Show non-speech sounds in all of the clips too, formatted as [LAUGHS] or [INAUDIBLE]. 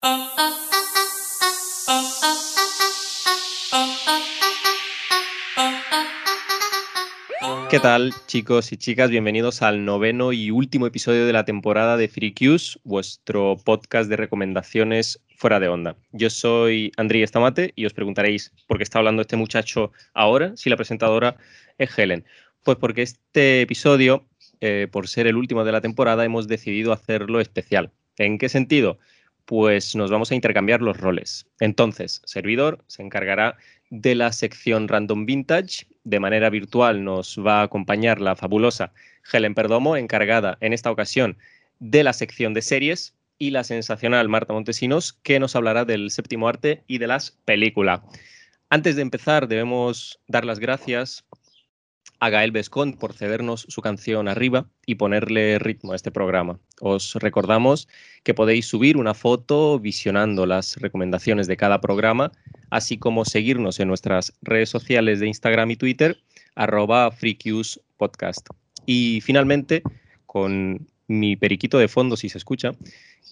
¿Qué tal, chicos y chicas? Bienvenidos al noveno y último episodio de la temporada de Free vuestro podcast de recomendaciones fuera de onda. Yo soy Andrés Estamate y os preguntaréis por qué está hablando este muchacho ahora si la presentadora es Helen. Pues porque este episodio, eh, por ser el último de la temporada, hemos decidido hacerlo especial. ¿En qué sentido? Pues nos vamos a intercambiar los roles. Entonces, servidor se encargará de la sección Random Vintage. De manera virtual nos va a acompañar la fabulosa Helen Perdomo, encargada en esta ocasión de la sección de series, y la sensacional Marta Montesinos, que nos hablará del séptimo arte y de las películas. Antes de empezar, debemos dar las gracias a Gael Bescon por cedernos su canción Arriba y ponerle ritmo a este programa. Os recordamos que podéis subir una foto visionando las recomendaciones de cada programa, así como seguirnos en nuestras redes sociales de Instagram y Twitter, arroba Podcast. Y finalmente, con mi periquito de fondo, si se escucha,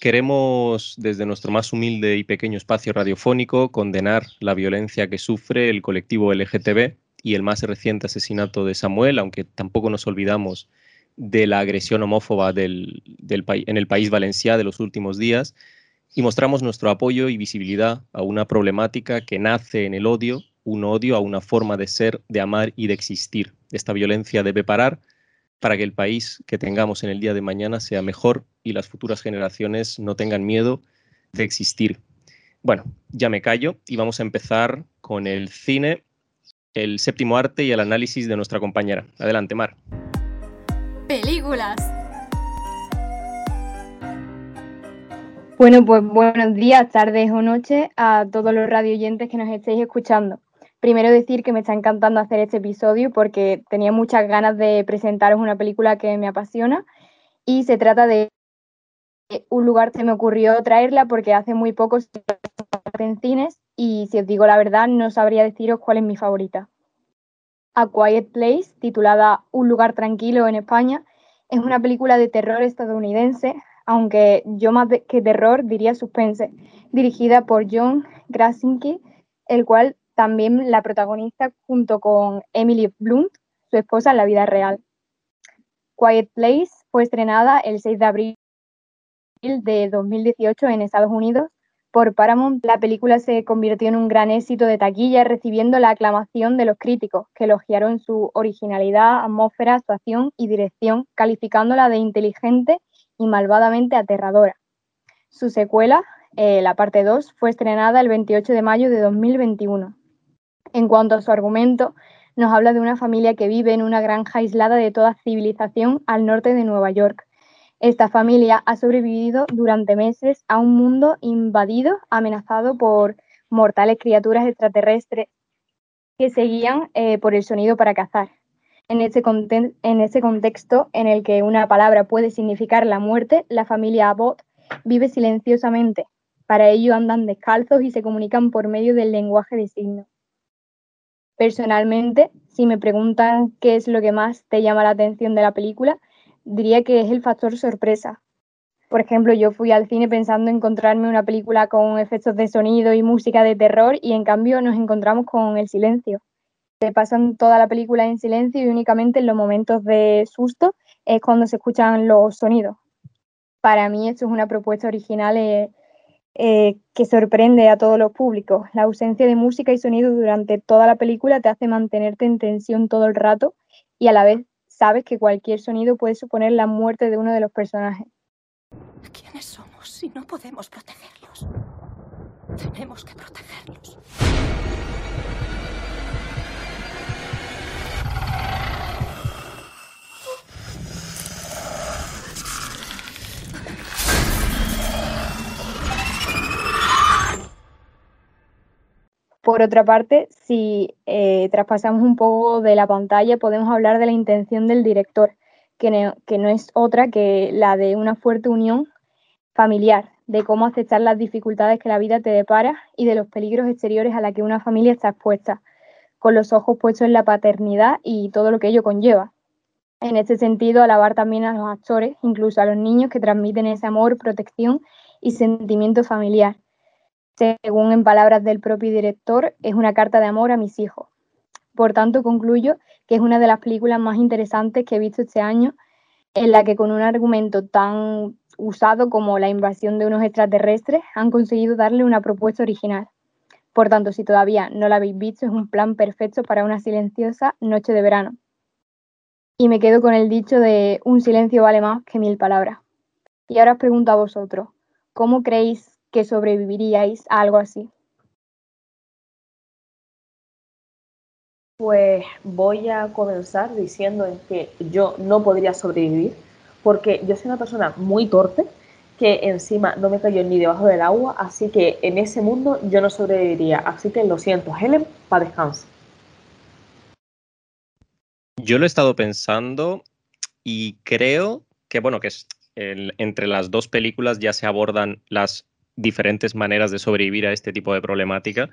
queremos desde nuestro más humilde y pequeño espacio radiofónico condenar la violencia que sufre el colectivo LGTB y el más reciente asesinato de Samuel, aunque tampoco nos olvidamos de la agresión homófoba del, en el país valenciano de los últimos días, y mostramos nuestro apoyo y visibilidad a una problemática que nace en el odio, un odio a una forma de ser, de amar y de existir. Esta violencia debe parar para que el país que tengamos en el día de mañana sea mejor y las futuras generaciones no tengan miedo de existir. Bueno, ya me callo y vamos a empezar con el cine el séptimo arte y el análisis de nuestra compañera. Adelante, Mar. Películas. Bueno, pues buenos días, tardes o noches a todos los radioyentes que nos estéis escuchando. Primero decir que me está encantando hacer este episodio porque tenía muchas ganas de presentaros una película que me apasiona y se trata de un lugar que me ocurrió traerla porque hace muy poco en cines y si os digo la verdad no sabría deciros cuál es mi favorita. A Quiet Place, titulada Un lugar tranquilo en España, es una película de terror estadounidense, aunque yo más que terror diría suspense, dirigida por John Krasinski, el cual también la protagonista junto con Emily Blunt, su esposa en la vida real. Quiet Place fue estrenada el 6 de abril de 2018 en Estados Unidos por Paramount, la película se convirtió en un gran éxito de taquilla, recibiendo la aclamación de los críticos, que elogiaron su originalidad, atmósfera, actuación y dirección, calificándola de inteligente y malvadamente aterradora. Su secuela, eh, la parte 2, fue estrenada el 28 de mayo de 2021. En cuanto a su argumento, nos habla de una familia que vive en una granja aislada de toda civilización al norte de Nueva York esta familia ha sobrevivido durante meses a un mundo invadido, amenazado por mortales criaturas extraterrestres que seguían eh, por el sonido para cazar. En ese, en ese contexto en el que una palabra puede significar la muerte, la familia Abbott vive silenciosamente. Para ello andan descalzos y se comunican por medio del lenguaje de signos. Personalmente, si me preguntan qué es lo que más te llama la atención de la película, diría que es el factor sorpresa. Por ejemplo, yo fui al cine pensando encontrarme una película con efectos de sonido y música de terror y en cambio nos encontramos con el silencio. Se pasan toda la película en silencio y únicamente en los momentos de susto es cuando se escuchan los sonidos. Para mí esto es una propuesta original eh, eh, que sorprende a todos los públicos. La ausencia de música y sonido durante toda la película te hace mantenerte en tensión todo el rato y a la vez sabes que cualquier sonido puede suponer la muerte de uno de los personajes. ¿Quiénes somos si no podemos protegerlos? Tenemos que protegerlos. Por otra parte, si eh, traspasamos un poco de la pantalla, podemos hablar de la intención del director, que no, es otra que la de una fuerte unión familiar, de cómo aceptar las dificultades que la vida te depara y de los peligros exteriores a la que una familia está expuesta, con los ojos puestos en la paternidad y todo lo que ello conlleva. En este sentido, alabar también a los actores, incluso a los niños que transmiten ese amor, protección y sentimiento familiar. Según en palabras del propio director, es una carta de amor a mis hijos. Por tanto, concluyo que es una de las películas más interesantes que he visto este año, en la que con un argumento tan usado como la invasión de unos extraterrestres han conseguido darle una propuesta original. Por tanto, si todavía no la habéis visto, es un plan perfecto para una silenciosa noche de verano. Y me quedo con el dicho de un silencio vale más que mil palabras. Y ahora os pregunto a vosotros, ¿cómo creéis que sobreviviríais a algo así? Pues voy a comenzar diciendo que yo no podría sobrevivir porque yo soy una persona muy torpe que encima no me cayó ni debajo del agua, así que en ese mundo yo no sobreviviría. Así que lo siento, Helen, para descanso. Yo lo he estado pensando y creo que, bueno, que es entre las dos películas ya se abordan las diferentes maneras de sobrevivir a este tipo de problemática,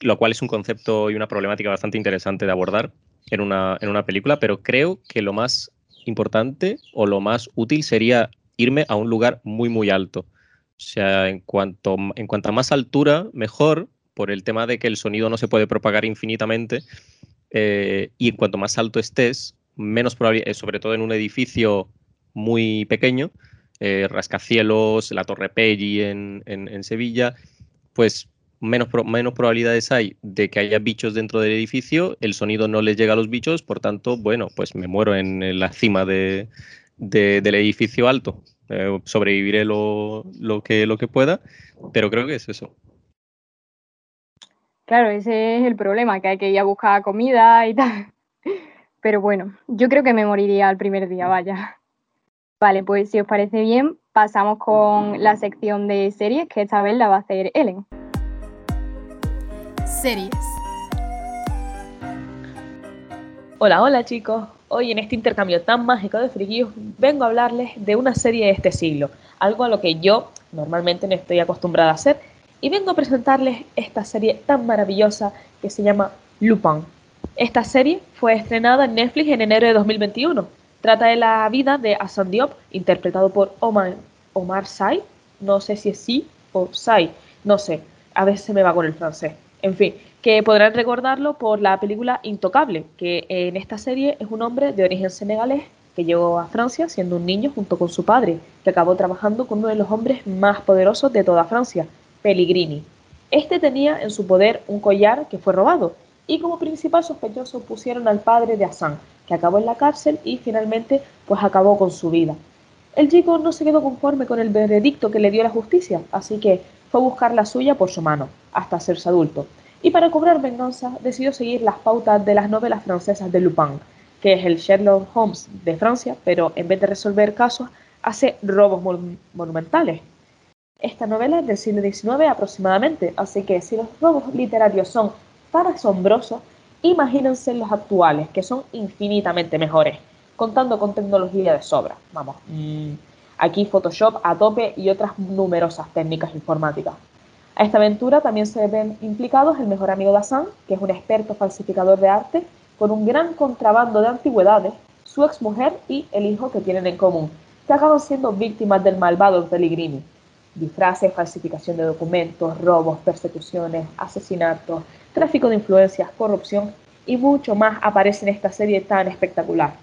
lo cual es un concepto y una problemática bastante interesante de abordar en una, en una película, pero creo que lo más importante o lo más útil sería irme a un lugar muy, muy alto. O sea, en cuanto, en cuanto a más altura, mejor, por el tema de que el sonido no se puede propagar infinitamente. Eh, y en cuanto más alto estés, menos probabilidad, eh, sobre todo en un edificio muy pequeño, eh, rascacielos, la Torre Pelli en, en, Sevilla, pues menos, menos probabilidades hay de que haya bichos dentro del edificio, el sonido no les llega a los bichos, por tanto, bueno, pues me muero en la cima de, del edificio alto. Eh, sobreviviré lo, que, lo que pueda, pero creo que es eso. Claro, ese es el problema, que hay que ir a buscar comida y tal. [LAUGHS] Pero bueno, yo creo que me moriría el primer día, vaya. Vale, pues si os parece bien, pasamos con la sección de series, que esta vez la va a hacer Ellen. Series. Hola, hola chicos. Hoy en este intercambio tan mágico de friquillos vengo a hablarles de una serie de este siglo, algo a lo que yo normalmente no estoy acostumbrada a hacer, y vengo a presentarles esta serie tan maravillosa que se llama Lupin. Esta serie fue estrenada en Netflix en enero de 2021. Trata de la vida de Hassan Diop, interpretado por Omar, Omar Sy, no sé si es sí o Sy, no sé, a veces se me va con el francés. En fin, que podrán recordarlo por la película Intocable, que en esta serie es un hombre de origen senegalés que llegó a Francia siendo un niño junto con su padre, que acabó trabajando con uno de los hombres más poderosos de toda Francia, Pellegrini. Este tenía en su poder un collar que fue robado y como principal sospechoso pusieron al padre de Hassan, que acabó en la cárcel y finalmente pues acabó con su vida. El chico no se quedó conforme con el veredicto que le dio la justicia, así que fue a buscar la suya por su mano, hasta hacerse adulto y para cobrar venganza decidió seguir las pautas de las novelas francesas de Lupin, que es el Sherlock Holmes de Francia, pero en vez de resolver casos, hace robos monumentales. Esta novela es del siglo XIX aproximadamente, así que si los robos literarios son tan asombrosos, imagínense los actuales, que son infinitamente mejores, contando con tecnología de sobra. Vamos, mm, aquí Photoshop a tope y otras numerosas técnicas informáticas. A esta aventura también se ven implicados el mejor amigo de Hassan, que es un experto falsificador de arte, con un gran contrabando de antigüedades, su exmujer y el hijo que tienen en común, que acaban siendo víctimas del malvado Pellegrini. Disfraces, falsificación de documentos, robos, persecuciones, asesinatos, tráfico de influencias, corrupción y mucho más aparece en esta serie tan espectacular.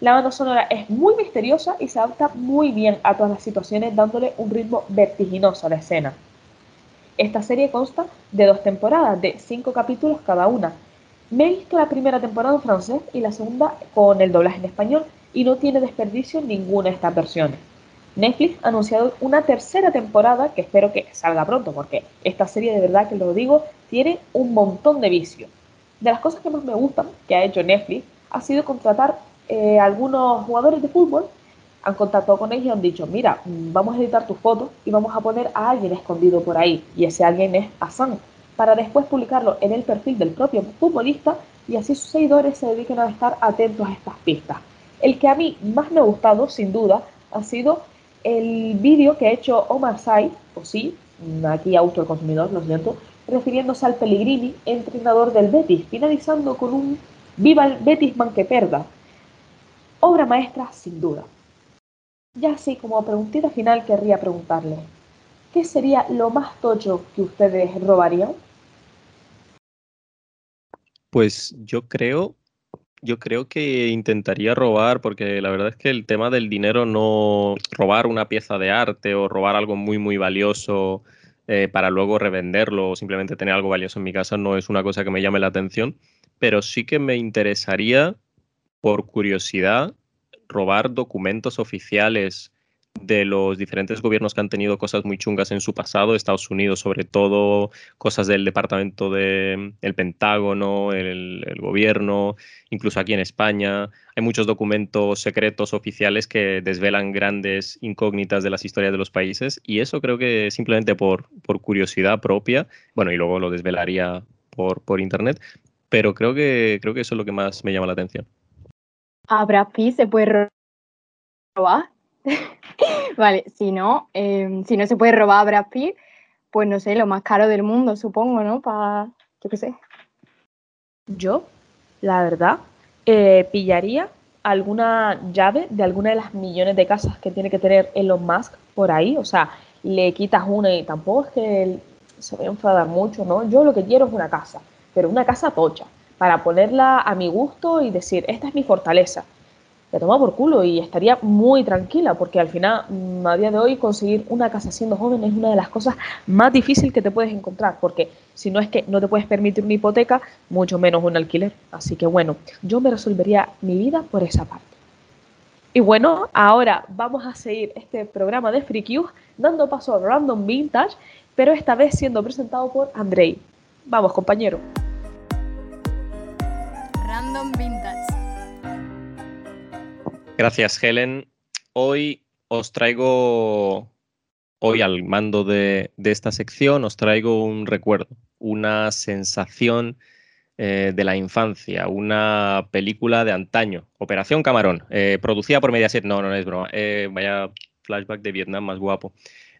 La banda sonora es muy misteriosa y se adapta muy bien a todas las situaciones dándole un ritmo vertiginoso a la escena. Esta serie consta de dos temporadas, de cinco capítulos cada una. Mezcla la primera temporada en francés y la segunda con el doblaje en español y no tiene desperdicio ninguna de estas versiones. Netflix ha anunciado una tercera temporada que espero que salga pronto porque esta serie de verdad que lo digo tiene un montón de vicios. De las cosas que más me gustan que ha hecho Netflix ha sido contratar eh, algunos jugadores de fútbol han contactado con ellos y han dicho, mira, vamos a editar tus fotos y vamos a poner a alguien escondido por ahí. Y ese alguien es Hassan, para después publicarlo en el perfil del propio futbolista y así sus seguidores se dediquen a estar atentos a estas pistas. El que a mí más me ha gustado, sin duda, ha sido el vídeo que ha hecho Omar Sy, o sí, aquí auto el consumidor, lo siento, refiriéndose al Pellegrini, entrenador del Betis, finalizando con un Viva el Betis man que perda. Obra maestra, sin duda. Ya así, como preguntita final, querría preguntarle, ¿qué sería lo más tocho que ustedes robarían? Pues yo creo, yo creo que intentaría robar, porque la verdad es que el tema del dinero no robar una pieza de arte o robar algo muy, muy valioso eh, para luego revenderlo o simplemente tener algo valioso en mi casa no es una cosa que me llame la atención, pero sí que me interesaría, por curiosidad, robar documentos oficiales de los diferentes gobiernos que han tenido cosas muy chungas en su pasado, Estados Unidos sobre todo, cosas del Departamento del Pentágono, el, gobierno, incluso aquí en España. Hay muchos documentos secretos oficiales que desvelan grandes incógnitas de las historias de los países y eso creo que simplemente por, por curiosidad propia, bueno, y luego lo desvelaría por, por internet, pero creo que, creo que eso es lo que más me llama la atención. ¿A Brad Pitt se puede robar? [LAUGHS] vale, si no, eh, si no se puede robar a Brad Pitt, pues no sé, lo más caro del mundo, supongo, ¿no? Para, yo qué sé. Yo, la verdad, eh, pillaría alguna llave de alguna de las millones de casas que tiene que tener Elon Musk por ahí. O sea, le quitas una y tampoco es que se vaya a enfadar mucho, ¿no? Yo lo que quiero es una casa, pero una casa tocha, para ponerla a mi gusto y decir, esta es mi fortaleza la toma por culo y estaría muy tranquila, porque al final, mm, a día de hoy, conseguir una casa siendo joven es una de las cosas más difíciles que te puedes encontrar, porque si no es que no te puedes permitir una hipoteca, mucho menos un alquiler. Así que bueno, yo me resolvería mi vida por esa parte. Y bueno, ahora vamos a seguir este programa de Free dando paso a Random Vintage, pero esta vez siendo presentado por Andrei. Vamos, compañero. Random Vintage. Gracias, Helen. Hoy os traigo, hoy al mando de, esta sección, os traigo un recuerdo, una sensación eh, de la infancia, una película de antaño, Operación Camarón, eh, producida por Mediaset. No, no es broma. Eh, vaya flashback de Vietnam más guapo.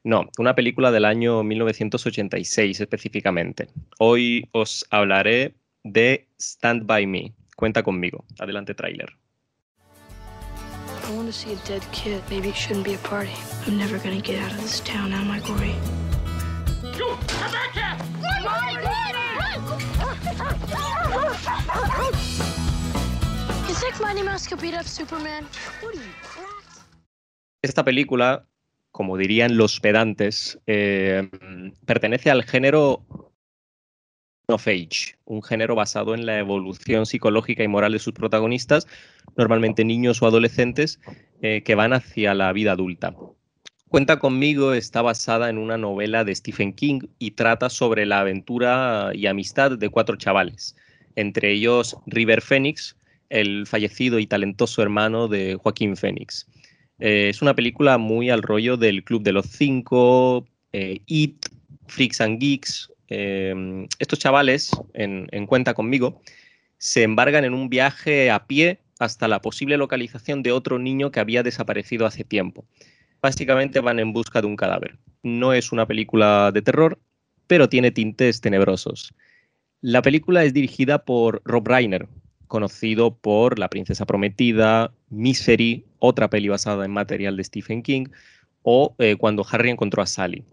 No, una película del año 1986 específicamente. Hoy os hablaré de Stand By Me. Cuenta conmigo. Adelante, tráiler. I want to see a dead kid. Maybe it shouldn't be a party. I'm never gonna get out of this town, am I, Corey? You, come back here! Run, run, You think Mighty Mouse could beat up Superman? What are you, cracked? Esta película, como dirían los pedantes, eh, pertenece al género of Age, un género basado en la evolución psicológica y moral de sus protagonistas, normalmente niños o adolescentes eh, que van hacia la vida adulta. Cuenta conmigo está basada en una novela de Stephen King y trata sobre la aventura y amistad de cuatro chavales, entre ellos River Phoenix, el fallecido y talentoso hermano de Joaquín Phoenix. Eh, es una película muy al rollo del Club de los Cinco, eh, It, Freaks and Geeks, eh, estos chavales, en, en, cuenta conmigo, se embargan en un viaje a pie hasta la posible localización de otro niño que había desaparecido hace tiempo. Básicamente van en busca de un cadáver. No es una película de terror, pero tiene tintes tenebrosos. La película es dirigida por Rob Reiner, conocido por La Princesa Prometida, Misery, otra peli basada en material de Stephen King, o eh, Cuando Harry encontró a Sally.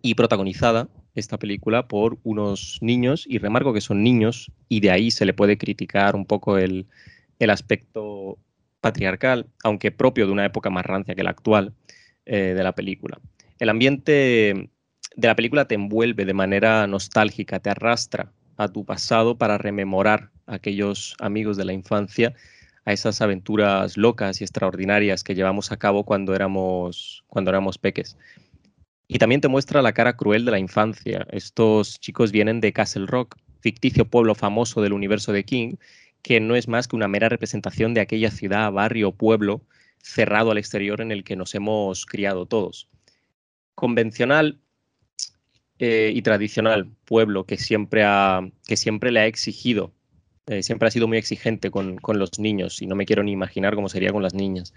Y protagonizada esta película por unos niños, y remarco que son niños, y de ahí se le puede criticar un poco el, el aspecto patriarcal, aunque propio de una época más rancia que la actual eh, de la película. El ambiente de la película te envuelve de manera nostálgica, te arrastra a tu pasado para rememorar a aquellos amigos de la infancia, a esas aventuras locas y extraordinarias que llevamos a cabo cuando éramos, cuando éramos peques. Y también te muestra la cara cruel de la infancia. Estos chicos vienen de Castle Rock, ficticio pueblo famoso del universo de King, que no es más que una mera representación de aquella ciudad, barrio, o pueblo cerrado al exterior en el que nos hemos criado todos. Convencional eh, y tradicional pueblo que siempre, ha, que siempre le ha exigido, eh, siempre ha sido muy exigente con, con los niños y no me quiero ni imaginar cómo sería con las niñas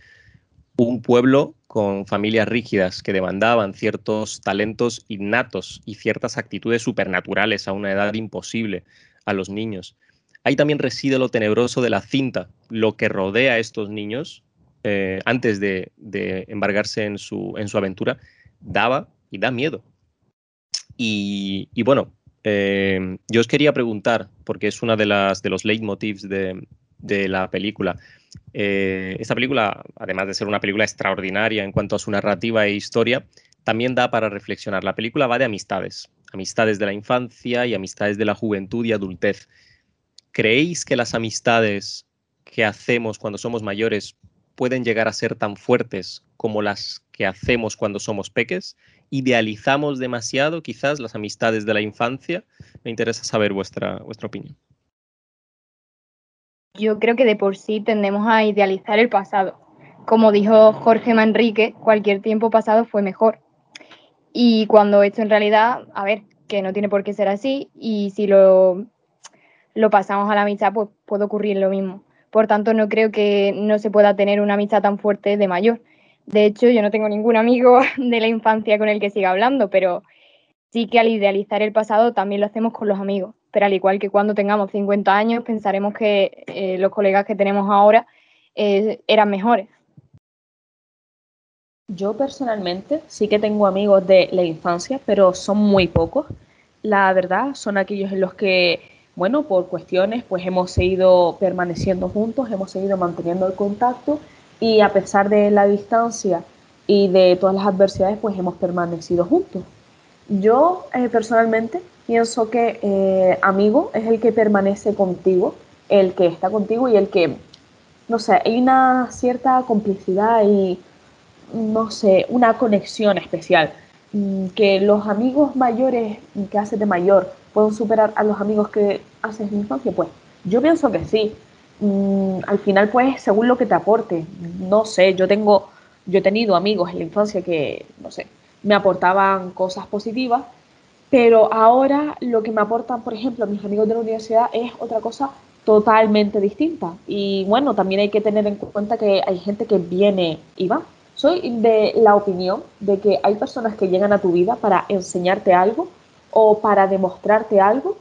un pueblo con familias rígidas que demandaban ciertos talentos innatos y ciertas actitudes supernaturales a una edad imposible a los niños. Ahí también reside lo tenebroso de la cinta, lo que rodea a estos niños eh, antes de, de, embargarse en su, en su aventura, daba y da miedo. Y, bueno, eh, yo os quería preguntar, porque es una de las de los leitmotivs de, de la película. Eh, esta película, además de ser una película extraordinaria en cuanto a su narrativa e historia, también da para reflexionar. La película va de amistades, amistades de la infancia y amistades de la juventud y adultez. ¿Creéis que las amistades que hacemos cuando somos mayores pueden llegar a ser tan fuertes como las que hacemos cuando somos peques? ¿Idealizamos demasiado quizás las amistades de la infancia? Me interesa saber vuestra, vuestra opinión. Yo creo que de por sí tendemos a idealizar el pasado. Como dijo Jorge Manrique, cualquier tiempo pasado fue mejor. Y cuando esto en realidad, a ver, que no tiene por qué ser así, y si lo, lo pasamos a la amistad, pues puede ocurrir lo mismo. Por tanto, no creo que no se pueda tener una amistad tan fuerte de mayor. De hecho, yo no tengo ningún amigo [LAUGHS] de la infancia con el que siga hablando, pero sí que al idealizar el pasado también lo hacemos con los amigos. Pero al igual que cuando tengamos 50 años, pensaremos que eh, los colegas que tenemos ahora eh, eran mejores. Yo personalmente sí que tengo amigos de la infancia, pero son muy pocos. La verdad, son aquellos en los que, bueno, por cuestiones, pues hemos seguido permaneciendo juntos, hemos seguido manteniendo el contacto y a pesar de la distancia y de todas las adversidades, pues hemos permanecido juntos. Yo eh, personalmente pienso que eh, amigo es el que permanece contigo, el que está contigo y el que, no sé, hay una cierta complicidad y, no sé, una conexión especial. Mm, que los amigos mayores que haces de mayor pueden superar a los amigos que haces de infancia, pues yo pienso que sí. Mm, al final, pues, según lo que te aporte. No sé, yo tengo, yo he tenido amigos en la infancia que, no sé, me aportaban cosas positivas, pero ahora lo que me aportan, por ejemplo, mis amigos de la universidad es otra cosa totalmente distinta. Y bueno, también hay que tener en cuenta que hay gente que viene y va. Soy de la opinión de que hay personas que llegan a tu vida para enseñarte algo o para demostrarte algo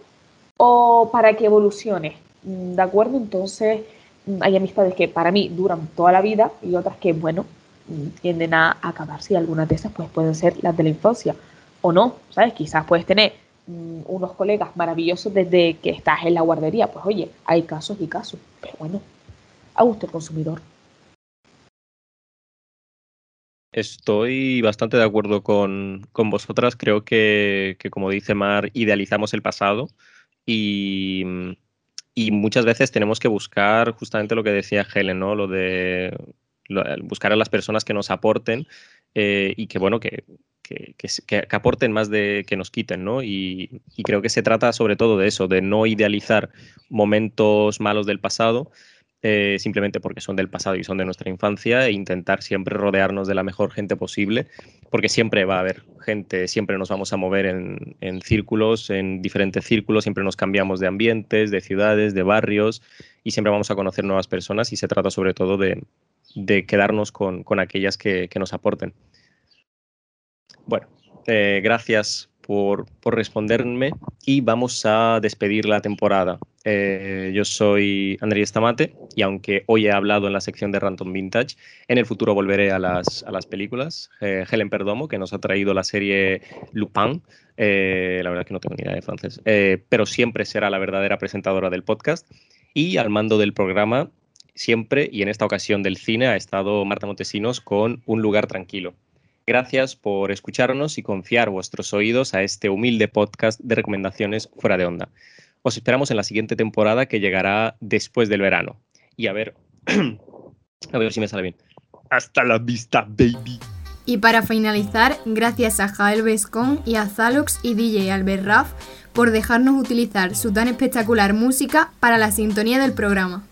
o para que evoluciones. ¿De acuerdo? Entonces, hay amistades que para mí duran toda la vida y otras que, bueno, tienden a acabarse y algunas de esas pues pueden ser las de la infancia o no, ¿sabes? Quizás puedes tener mm, unos colegas maravillosos desde que estás en la guardería. Pues oye, hay casos y casos, pero bueno, a gusto el consumidor. Estoy bastante de acuerdo con, vosotras. Creo que, como dice Mar, idealizamos el pasado y, muchas veces tenemos que buscar justamente lo que decía Helen, ¿no? Lo de buscar a las personas que nos aporten eh, y que, bueno, que, que, aporten más de que nos quiten, ¿no? Y, y, creo que se trata sobre todo de eso, de no idealizar momentos malos del pasado, eh, simplemente porque son del pasado y son de nuestra infancia e intentar siempre rodearnos de la mejor gente posible, porque siempre va a haber gente, siempre nos vamos a mover en, círculos, en diferentes círculos, siempre nos cambiamos de ambientes, de ciudades, de barrios y siempre vamos a conocer nuevas personas y se trata sobre todo de, quedarnos con, aquellas que, nos aporten. Bueno, eh, gracias por, responderme y vamos a despedir la temporada. Eh, yo soy Andrés Tamate y aunque hoy he hablado en la sección de Random Vintage, en el futuro volveré a las, a las películas. Eh, Helen Perdomo, que nos ha traído la serie Lupin, eh, la verdad que no tengo ni idea de francés, pero siempre será la verdadera presentadora del podcast. Y al mando del programa, siempre y en esta ocasión del cine, ha estado Marta Montesinos con Un lugar tranquilo. Gracias por escucharnos y confiar vuestros oídos a este humilde podcast de recomendaciones fuera de onda. Os esperamos en la siguiente temporada que llegará después del verano. Y a ver, [CLEARS THROAT] a ver si me sale bien. Hasta la vista, baby. Y para finalizar, gracias a Jael Vescon y a Zalox y DJ Albert Raff por dejarnos utilizar su tan espectacular música para la sintonía del programa.